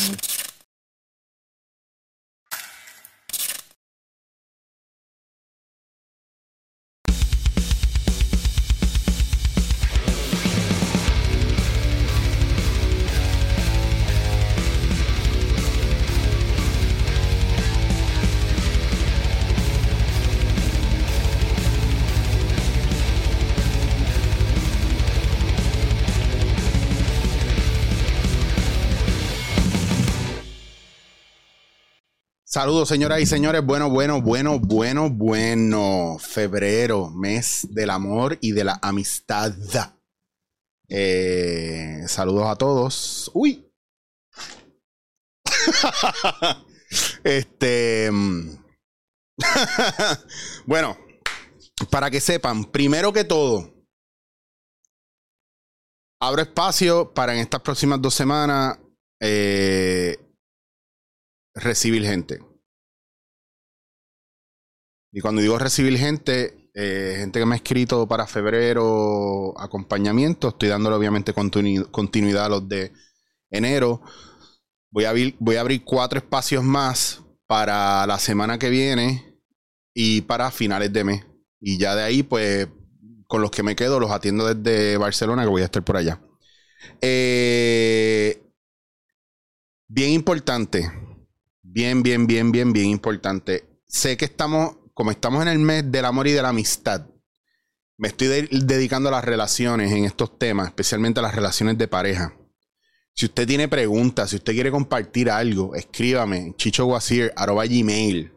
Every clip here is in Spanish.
Thanks. Saludos, señoras y señores. Bueno, bueno, bueno, bueno, bueno. Febrero, mes del amor y de la amistad. Eh, saludos a todos. Uy. este. bueno, para que sepan, primero que todo, abro espacio para en estas próximas dos semanas. Eh, recibir gente. Y cuando digo recibir gente, eh, gente que me ha escrito para febrero acompañamiento, estoy dándole obviamente continuidad a los de enero. Voy a, abrir, cuatro espacios más para la semana que viene y para finales de mes. Y ya de ahí, pues, con los que me quedo, los atiendo desde Barcelona, que voy a estar por allá. Eh, bien importante, bien, bien, bien, bien, bien importante. Sé que estamos, como estamos en el mes del amor y de la amistad, me estoy dedicando a las relaciones en estos temas, especialmente a las relaciones de pareja. Si usted tiene preguntas, si usted quiere compartir algo, escríbame, chichoguasir.gmail.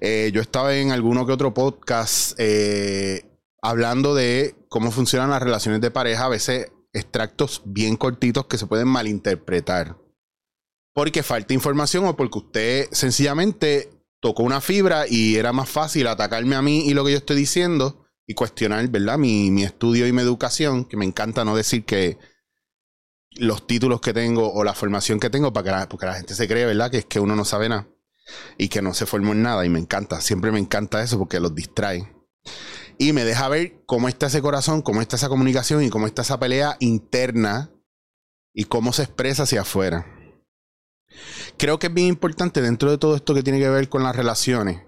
Eh, yo estaba en alguno que otro podcast eh, hablando de cómo funcionan las relaciones de pareja, a veces extractos bien cortitos que se pueden malinterpretar porque falta información o porque usted sencillamente tocó una fibra y era más fácil atacarme a mí y lo que yo estoy diciendo y cuestionar, ¿verdad? Mi, estudio y mi educación, que me encanta no decir que los títulos que tengo o la formación que tengo, para que la, porque la gente se cree, ¿verdad? Que es que uno no sabe nada y que no se formó en nada y me encanta, siempre me encanta eso porque los distrae. Y me deja ver cómo está ese corazón, cómo está esa comunicación y cómo está esa pelea interna y cómo se expresa hacia afuera. Creo que es bien importante dentro de todo esto que tiene que ver con las relaciones,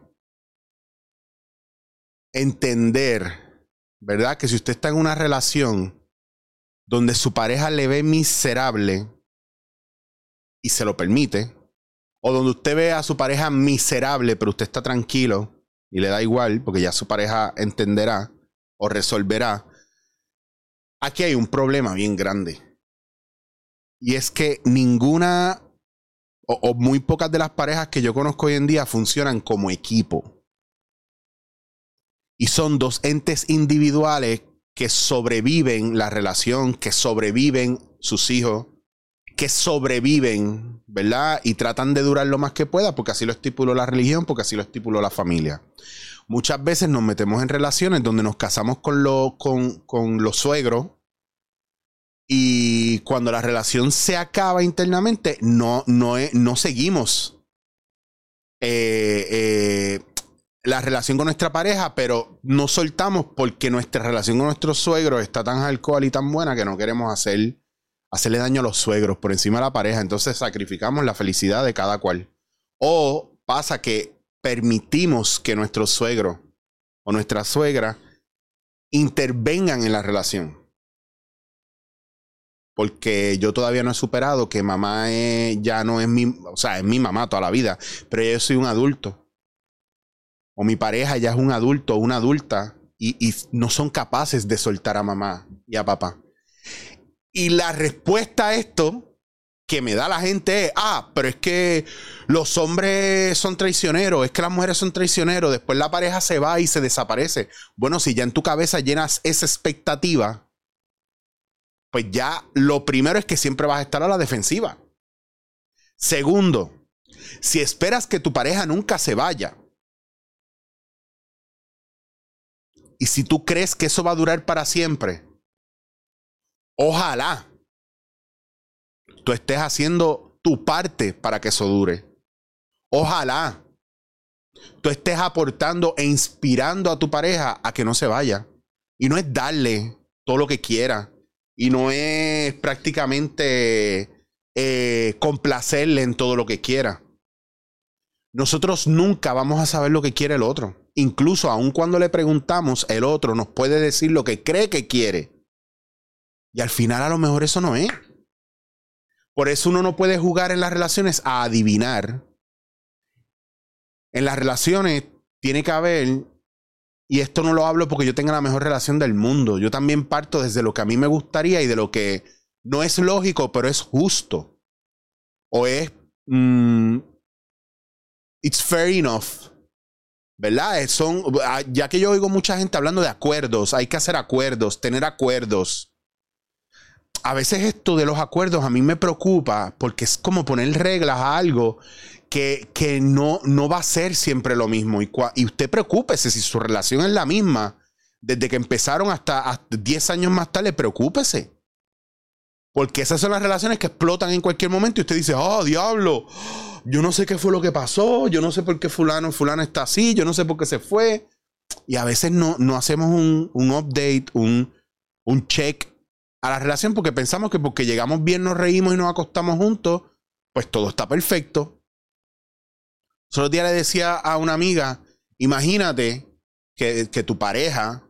entender, ¿verdad? Que si usted está en una relación donde su pareja le ve miserable y se lo permite, o donde usted ve a su pareja miserable, pero usted está tranquilo y le da igual, porque ya su pareja entenderá o resolverá, aquí hay un problema bien grande. Y es que ninguna o, muy pocas de las parejas que yo conozco hoy en día funcionan como equipo. Y son dos entes individuales que sobreviven la relación, que sobreviven sus hijos, que sobreviven, ¿verdad? Y tratan de durar lo más que pueda, porque así lo estipuló la religión, porque así lo estipuló la familia. Muchas veces nos metemos en relaciones donde nos casamos con, con, con los suegros y cuando la relación se acaba internamente, no, no, no seguimos eh, eh, la relación con nuestra pareja, pero no soltamos porque nuestra relación con nuestros suegros está tan alcohol y tan buena que no queremos hacer, hacerle daño a los suegros por encima de la pareja. Entonces sacrificamos la felicidad de cada cual. O pasa que permitimos que nuestro suegro o nuestra suegra intervengan en la relación porque yo todavía no he superado que mamá ya no es mi, o sea, es mi mamá toda la vida, pero yo soy un adulto. O mi pareja ya es un adulto una adulta y, y no son capaces de soltar a mamá y a papá. Y la respuesta a esto que me da la gente es, ah, pero es que los hombres son traicioneros, es que las mujeres son traicioneros, después la pareja se va y se desaparece. Bueno, si ya en tu cabeza llenas esa expectativa, pues ya lo primero es que siempre vas a estar a la defensiva. Segundo, si esperas que tu pareja nunca se vaya, y si tú crees que eso va a durar para siempre, ojalá tú estés haciendo tu parte para que eso dure. Ojalá tú estés aportando e inspirando a tu pareja a que no se vaya. Y no es darle todo lo que quiera y no es prácticamente eh, complacerle en todo lo que quiera. Nosotros nunca vamos a saber lo que quiere el otro. Incluso aun cuando le preguntamos, el otro nos puede decir lo que cree que quiere. Y al final a lo mejor eso no es. Por eso uno no puede jugar en las relaciones a adivinar. En las relaciones tiene que haber, y esto no lo hablo porque yo tenga la mejor relación del mundo, yo también parto desde lo que a mí me gustaría y de lo que no es lógico, pero es justo. O es... Mm, it's fair enough. ¿Verdad? Son, ah, ya que yo oigo mucha gente hablando de acuerdos, hay que hacer acuerdos, tener acuerdos. A veces esto de los acuerdos a mí me preocupa porque es como poner reglas a algo que, que no, no va a ser siempre lo mismo. Y, y usted preocúpese si su relación es la misma desde que empezaron hasta, 10 años más tarde, preocúpese. Porque esas son las relaciones que explotan en cualquier momento y usted dice, oh, diablo, yo no sé qué fue lo que pasó, yo no sé por qué fulano, fulano está así, yo no sé por qué se fue. Y a veces no, no hacemos un, un update, un, un check a la relación porque pensamos que porque llegamos bien, nos reímos y nos acostamos juntos, pues todo está perfecto. Solo día le decía a una amiga, imagínate que, que tu pareja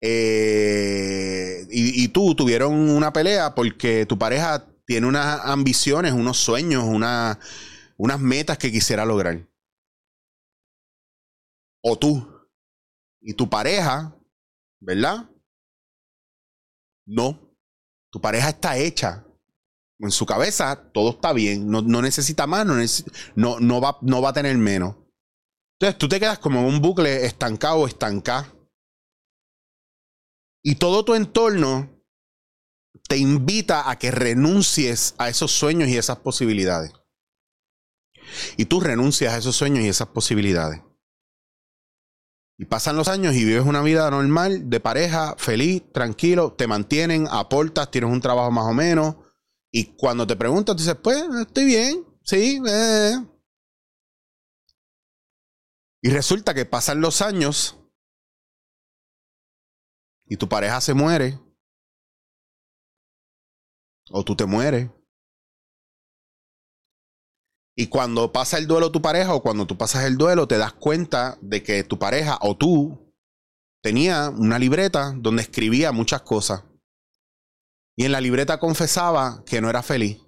eh, y, tú tuvieron una pelea porque tu pareja tiene unas ambiciones, unos sueños, una, unas metas que quisiera lograr. O tú. Y tu pareja, ¿verdad? No. Tu pareja está hecha. En su cabeza todo está bien. No, necesita más, no, no, va, no va a tener menos. Entonces tú te quedas como en un bucle estancado o estancado. Y todo tu entorno te invita a que renuncies a esos sueños y esas posibilidades. Y tú renuncias a esos sueños y esas posibilidades. Y pasan los años y vives una vida normal, de pareja, feliz, tranquilo, te mantienen, aportas, tienes un trabajo más o menos. Y cuando te preguntas, dices, pues, estoy bien, sí. Eh". Y resulta que pasan los años y tu pareja se muere. O tú te mueres. Y cuando pasa el duelo tu pareja o cuando tú pasas el duelo, te das cuenta de que tu pareja o tú tenía una libreta donde escribía muchas cosas. Y en la libreta confesaba que no era feliz.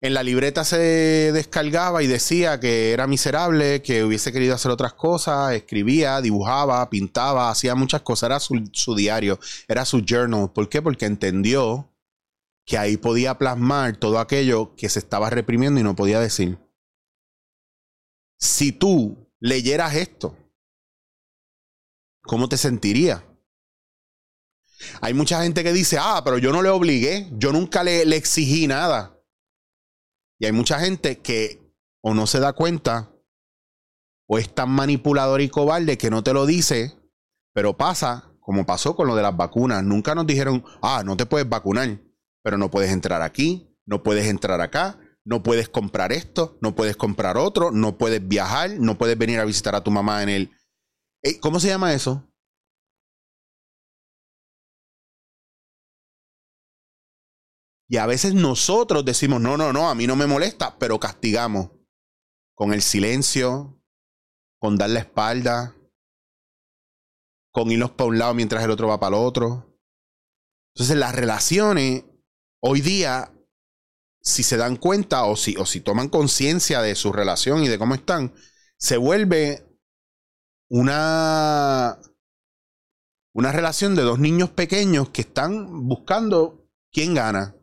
En la libreta se descargaba y decía que era miserable, que hubiese querido hacer otras cosas, escribía, dibujaba, pintaba, hacía muchas cosas, era su, su diario, era su journal. ¿Por qué? Porque entendió que ahí podía plasmar todo aquello que se estaba reprimiendo y no podía decir. Si tú leyeras esto, ¿cómo te sentirías? Hay mucha gente que dice, ah, pero yo no le obligué, yo nunca le, le exigí nada. Y hay mucha gente que o no se da cuenta o es tan manipulador y cobarde que no te lo dice, pero pasa como pasó con lo de las vacunas. Nunca nos dijeron, ah, no te puedes vacunar pero no puedes entrar aquí, no puedes entrar acá, no puedes comprar esto, no puedes comprar otro, no puedes viajar, no puedes venir a visitar a tu mamá en el... ¿Cómo se llama eso? Y a veces nosotros decimos, no, no, no, a mí no me molesta, pero castigamos con el silencio, con dar la espalda, con irnos para un lado mientras el otro va para el otro. Entonces las relaciones Hoy día, si se dan cuenta o si, o si toman conciencia de su relación y de cómo están, se vuelve una, una relación de dos niños pequeños que están buscando quién gana.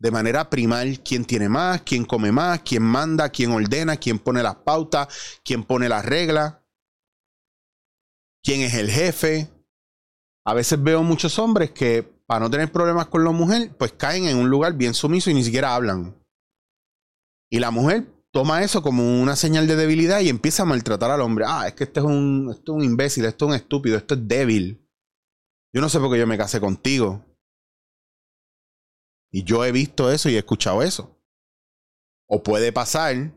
De manera primal, quién tiene más, quién come más, quién manda, quién ordena, quién pone las pautas, quién pone las reglas, quién es el jefe. A veces veo muchos hombres que para no tener problemas con la mujer, pues caen en un lugar bien sumiso y ni siquiera hablan. Y la mujer toma eso como una señal de debilidad y empieza a maltratar al hombre. Ah, es que este es un, este es un imbécil, esto es un estúpido, esto es débil. Yo no sé por qué yo me casé contigo. Y yo he visto eso y he escuchado eso. O puede pasar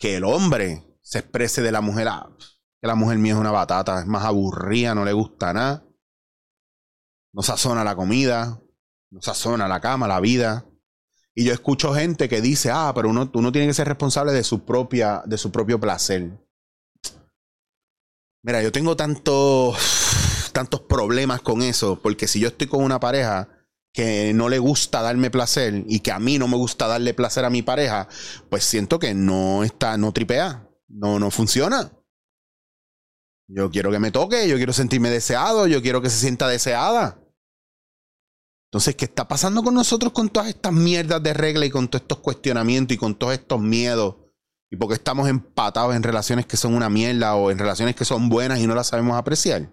que el hombre se exprese de la mujer, ah, que la mujer mía es una batata, es más aburrida, no le gusta nada no sazona la comida, nos sazona la cama, la vida. Y yo escucho gente que dice, ah, pero uno, uno tiene que ser responsable de su, propia, de su propio placer. Mira, yo tengo tantos, tantos problemas con eso, porque si yo estoy con una pareja que no le gusta darme placer y que a mí no me gusta darle placer a mi pareja, pues siento que no está, no tripea, no, no funciona. Yo quiero que me toque, yo quiero sentirme deseado, yo quiero que se sienta deseada. Entonces, ¿qué está pasando con nosotros con todas estas mierdas de regla y con todos estos cuestionamientos y con todos estos miedos? ¿Y por qué estamos empatados en relaciones que son una mierda o en relaciones que son buenas y no las sabemos apreciar?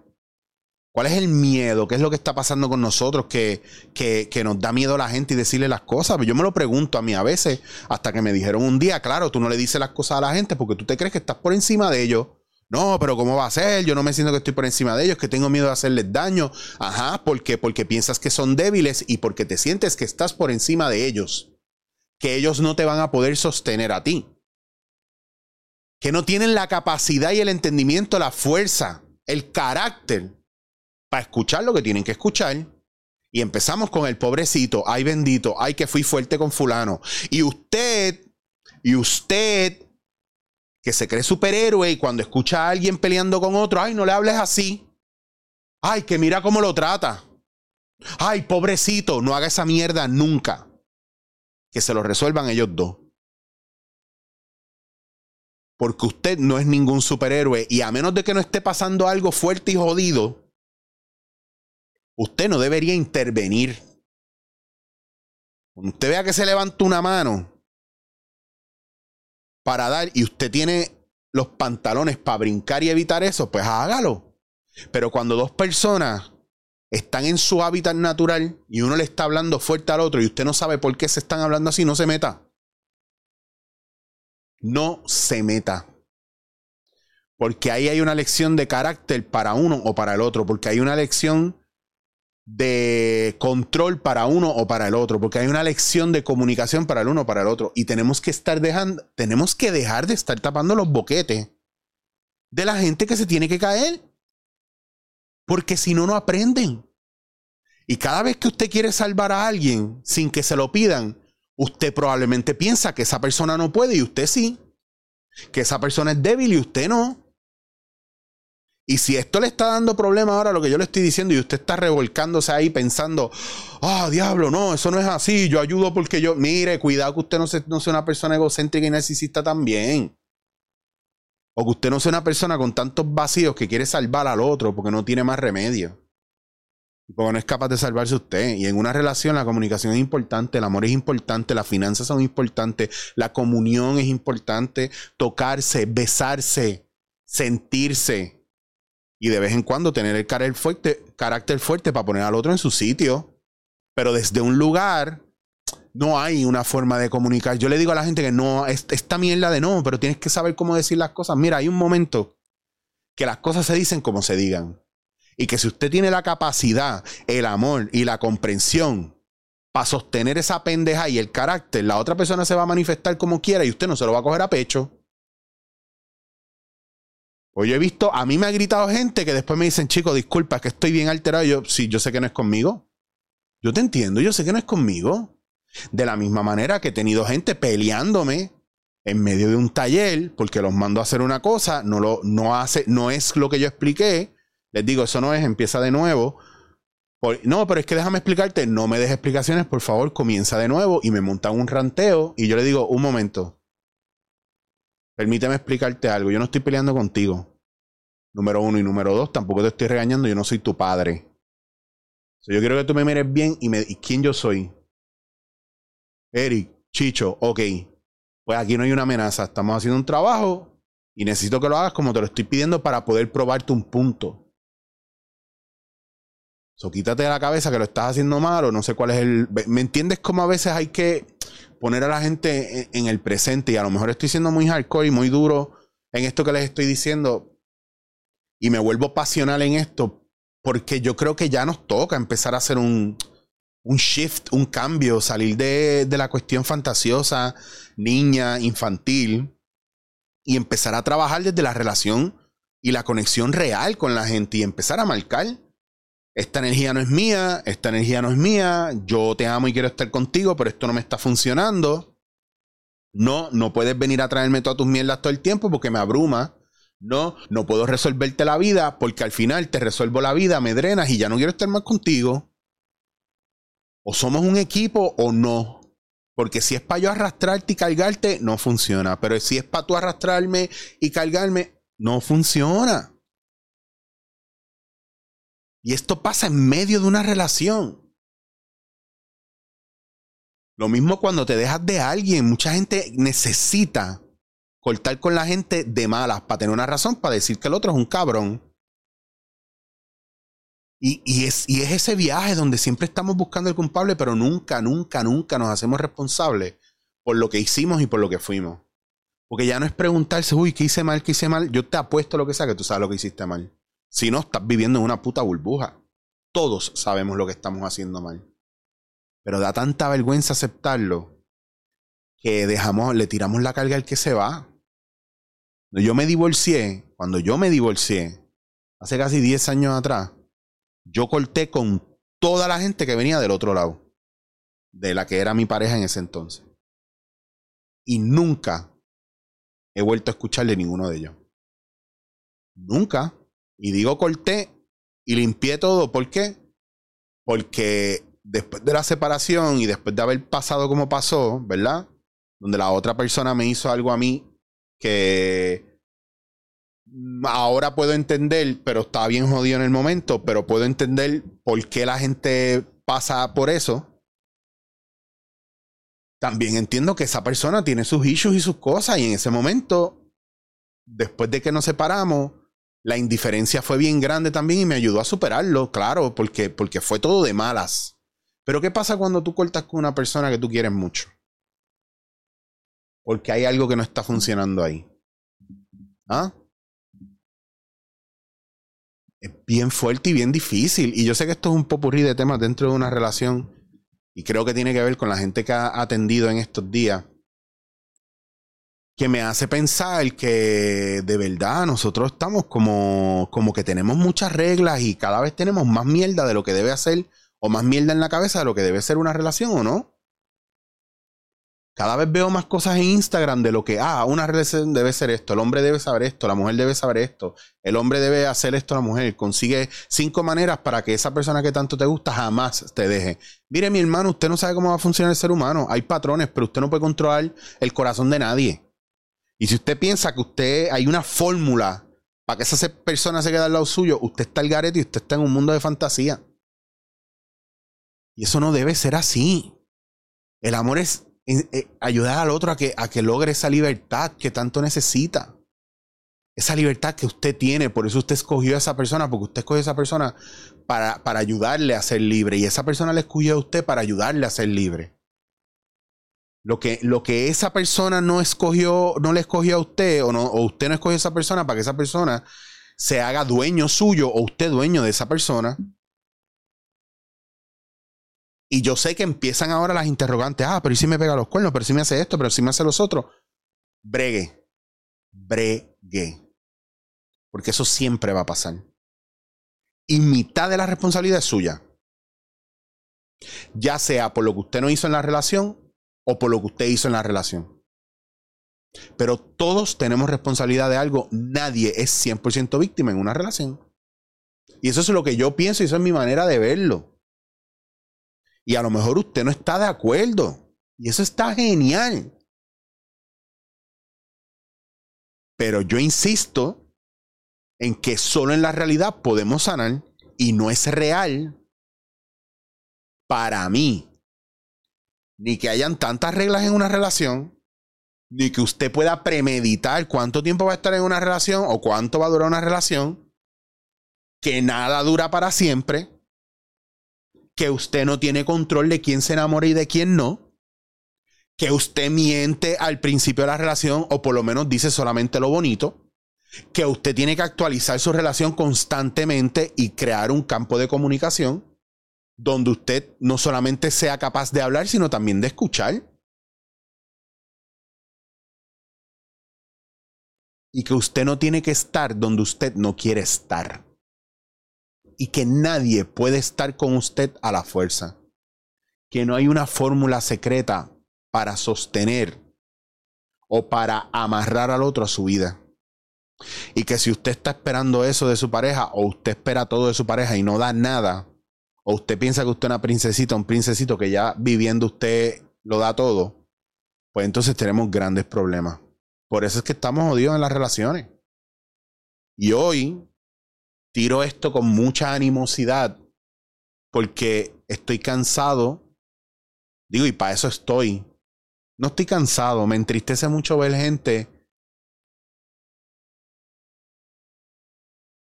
¿Cuál es el miedo? ¿Qué es lo que está pasando con nosotros que, que, que, nos da miedo a la gente y decirle las cosas? Yo me lo pregunto a mí a veces, hasta que me dijeron un día, claro, tú no le dices las cosas a la gente porque tú te crees que estás por encima de ellos. No, pero ¿cómo va a ser? Yo no me siento que estoy por encima de ellos, que tengo miedo de hacerles daño. Ajá, ¿por qué? Porque piensas que son débiles y porque te sientes que estás por encima de ellos. Que ellos no te van a poder sostener a ti. Que no tienen la capacidad y el entendimiento, la fuerza, el carácter para escuchar lo que tienen que escuchar. Y empezamos con el pobrecito, ay bendito, ay que fui fuerte con fulano. Y usted, y usted que se cree superhéroe y cuando escucha a alguien peleando con otro, ay, no le hables así. Ay, que mira cómo lo trata. Ay, pobrecito, no haga esa mierda nunca. Que se lo resuelvan ellos dos. Porque usted no es ningún superhéroe y a menos de que no esté pasando algo fuerte y jodido, usted no debería intervenir. Cuando usted vea que se levanta una mano para dar y usted tiene los pantalones para brincar y evitar eso, pues hágalo. Pero cuando dos personas están en su hábitat natural y uno le está hablando fuerte al otro y usted no sabe por qué se están hablando así, no se meta. No se meta. Porque ahí hay una lección de carácter para uno o para el otro. Porque hay una lección de control para uno o para el otro, porque hay una lección de comunicación para el uno o para el otro. Y tenemos que estar dejando, tenemos que dejar de estar tapando los boquetes de la gente que se tiene que caer. Porque si no, no aprenden. Y cada vez que usted quiere salvar a alguien sin que se lo pidan, usted probablemente piensa que esa persona no puede y usted sí. Que esa persona es débil y usted no. Y si esto le está dando problema ahora, lo que yo le estoy diciendo, y usted está revolcándose ahí pensando, ah, diablo, no, eso no es así, yo ayudo porque yo, mire, cuidado que usted no no sea una persona egocéntrica y narcisista también. O que usted no sea una persona con tantos vacíos que quiere salvar al otro porque no tiene más remedio. Porque no es capaz de salvarse usted. Y en una relación la comunicación es importante, el amor es importante, las finanzas son importantes, la comunión es importante, tocarse, besarse, sentirse y de vez en cuando tener el carácter fuerte, carácter fuerte para poner al otro en su sitio. Pero desde un lugar no hay una forma de comunicar. Yo le digo a la gente que no, esta mierda de no, pero tienes que saber cómo decir las cosas. Mira, hay un momento que las cosas se dicen como se digan. Y que si usted tiene la capacidad, el amor y la comprensión para sostener esa pendeja y el carácter, la otra persona se va a manifestar como quiera y usted no se lo va a coger a pecho. Pues yo he visto, a mí me ha gritado gente que después me dicen, chico, disculpa, que estoy bien alterado. yo, sí, yo sé que no es conmigo. Yo te entiendo, yo sé que no es conmigo. De la misma manera que he tenido gente peleándome en medio de un taller porque los mando a hacer una cosa, no, lo, no, hace, no es lo que yo expliqué. Les digo, eso no es, empieza de nuevo. no, pero es que déjame explicarte, no me des explicaciones, por favor, comienza de nuevo y me montan un ranteo y yo le digo, un momento, Permíteme explicarte algo. Yo no estoy peleando contigo. Número uno y número dos, tampoco te estoy regañando. Yo no soy tu padre. yo quiero que tú me mires bien y me y quién yo soy. Eric, Chicho, ok. Pues aquí no hay una amenaza. Estamos haciendo un trabajo y necesito que lo hagas como te lo estoy pidiendo para poder probarte un punto. So, quítate de la cabeza que lo estás haciendo mal o no sé cuál es el. ¿Me entiendes cómo a veces hay que poner a la gente en, el presente y a lo mejor estoy siendo muy hardcore y muy duro en esto que les estoy diciendo y me vuelvo pasional en esto porque yo creo que ya nos toca empezar a hacer un, un shift, un cambio, salir de, de la cuestión fantasiosa, niña, infantil y empezar a trabajar desde la relación y la conexión real con la gente y empezar a marcar esta energía no es mía, esta energía no es mía, yo te amo y quiero estar contigo, pero esto no me está funcionando. No, no puedes venir a traerme todas tus mierdas todo el tiempo porque me abruma. No, no puedo resolverte la vida porque al final te resuelvo la vida, me drenas y ya no quiero estar más contigo. O somos un equipo o no. Porque si es para yo arrastrarte y cargarte, no funciona. Pero si es para tú arrastrarme y cargarme, no funciona. Y esto pasa en medio de una relación. Lo mismo cuando te dejas de alguien. Mucha gente necesita cortar con la gente de malas para tener una razón para decir que el otro es un cabrón. Y, es, y es ese viaje donde siempre estamos buscando el culpable, pero nunca, nunca, nunca nos hacemos responsables por lo que hicimos y por lo que fuimos. Porque ya no es preguntarse, uy, ¿qué hice mal? ¿Qué hice mal? Yo te apuesto lo que sea que tú sabes lo que hiciste mal. Si no, estás viviendo en una puta burbuja. Todos sabemos lo que estamos haciendo mal. Pero da tanta vergüenza aceptarlo que dejamos, le tiramos la carga al que se va. Yo me divorcié, cuando yo me divorcié, hace casi 10 años atrás, yo corté con toda la gente que venía del otro lado, de la que era mi pareja en ese entonces. Y nunca he vuelto a escucharle ninguno de ellos. Nunca. Y digo corté y limpié todo. ¿Por qué? Porque después de la separación y después de haber pasado como pasó, ¿verdad? Donde la otra persona me hizo algo a mí que ahora puedo entender, pero estaba bien jodido en el momento, pero puedo entender por qué la gente pasa por eso. También entiendo que esa persona tiene sus issues y sus cosas y en ese momento, después de que nos separamos, la indiferencia fue bien grande también y me ayudó a superarlo, claro, porque, porque fue todo de malas. Pero ¿qué pasa cuando tú cortas con una persona que tú quieres mucho? Porque hay algo que no está funcionando ahí. ¿Ah? es bien fuerte y bien difícil. Y yo sé que esto es un popurrí de temas dentro de una relación. Y creo que tiene que ver con la gente que ha atendido en estos días. Que me hace pensar que de verdad nosotros estamos como, como que tenemos muchas reglas y cada vez tenemos más mierda de lo que debe hacer o más mierda en la cabeza de lo que debe ser una relación o no. Cada vez veo más cosas en Instagram de lo que, ah, una relación debe ser esto, el hombre debe saber esto, la mujer debe saber esto, el hombre debe hacer esto la mujer. Consigue cinco maneras para que esa persona que tanto te gusta jamás te deje. Mire, mi hermano, usted no sabe cómo va a funcionar el ser humano. Hay patrones, pero usted no puede controlar el corazón de nadie. Y si usted piensa que usted hay una fórmula para que esa persona se quede al lado suyo, usted está al garete y usted está en un mundo de fantasía. Y eso no debe ser así. El amor es ayudar al otro a que, a que logre esa libertad que tanto necesita. Esa libertad que usted tiene, por eso usted escogió a esa persona, porque usted escogió a esa persona para, para ayudarle a ser libre y esa persona le escogió a usted para ayudarle a ser libre. Lo que, lo que esa persona no escogió, no le escogió a usted, o, usted no escogió a esa persona para que esa persona se haga dueño suyo o usted dueño de esa persona, y yo sé que empiezan ahora las interrogantes. Ah, pero ¿y si me pega los cuernos? ¿Pero si me hace esto? ¿Pero si me hace los otros? Bregue. Bregue. Porque eso siempre va a pasar. Y mitad de la responsabilidad es suya. Ya sea por lo que usted no hizo en la relación o por lo que usted hizo en la relación. Pero todos tenemos responsabilidad de algo. Nadie es 100% víctima en una relación. Y eso es lo que yo pienso y eso es mi manera de verlo. Y a lo mejor usted no está de acuerdo. Y eso está genial. Pero yo insisto en que solo en la realidad podemos sanar y no es real para mí. Ni que hayan tantas reglas en una relación, ni que usted pueda premeditar cuánto tiempo va a estar en una relación o cuánto va a durar una relación, que nada dura para siempre que usted no tiene control de quién se enamora y de quién no, que usted miente al principio de la relación o por lo menos dice solamente lo bonito, que usted tiene que actualizar su relación constantemente y crear un campo de comunicación donde usted no solamente sea capaz de hablar, sino también de escuchar. Y que usted no tiene que estar donde usted no quiere estar. y que nadie puede estar con usted a la fuerza. Que no hay una fórmula secreta para sostener o para amarrar al otro a su vida. Y que si usted está esperando eso de su pareja o usted espera todo de su pareja y no da nada, o usted piensa que usted es una princesita, un princesito que ya viviendo usted lo da todo, pues entonces tenemos grandes problemas. Por eso es que estamos jodidos en las relaciones. Y hoy tiro esto con mucha animosidad porque estoy cansado. Digo, y para eso estoy. No estoy cansado, me entristece mucho ver gente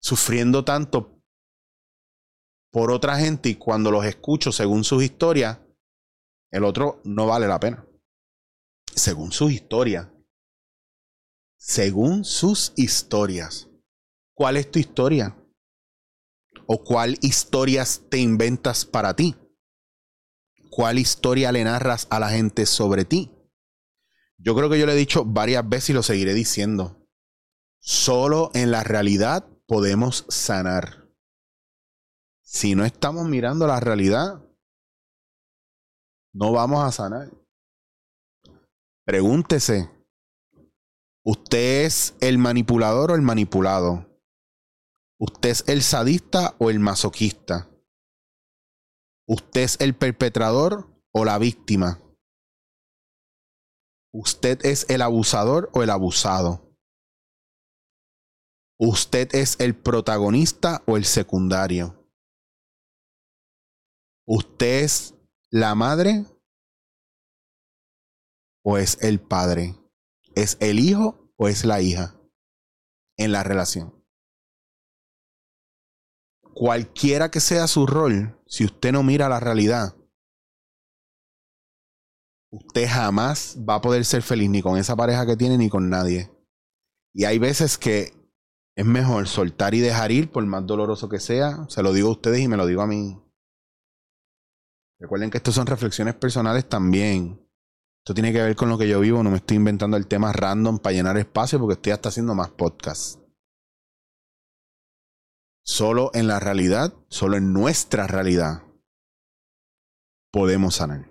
sufriendo tanto por otra gente y cuando los escucho según sus historias, el otro no vale la pena. Según sus historias. Según sus historias. ¿Cuál es tu historia? ¿O cuál historias te inventas para ti? ¿Cuál historia le narras a la gente sobre ti? Yo creo que yo le he dicho varias veces y lo seguiré diciendo. Solo en la realidad podemos sanar. Si no estamos mirando la realidad, no vamos a sanar. Pregúntese, ¿usted es el manipulador o el manipulado? ¿Usted es el sadista o el masoquista? ¿Usted es el perpetrador o la víctima? ¿Usted es el abusador o el abusado? ¿Usted es el protagonista o el secundario? ¿Usted es la madre o es el padre? ¿Es el hijo o es la hija en la relación? Cualquiera que sea su rol, si usted no mira la realidad, usted jamás va a poder ser feliz ni con esa pareja que tiene ni con nadie. Y hay veces que es mejor soltar y dejar ir, por más doloroso que sea. Se lo digo a ustedes y me lo digo a mí. Recuerden que esto son reflexiones personales también. Esto tiene que ver con lo que yo vivo. No me estoy inventando el tema random para llenar espacio porque estoy hasta haciendo más podcasts. Solo en la realidad, solo en nuestra realidad, podemos sanar.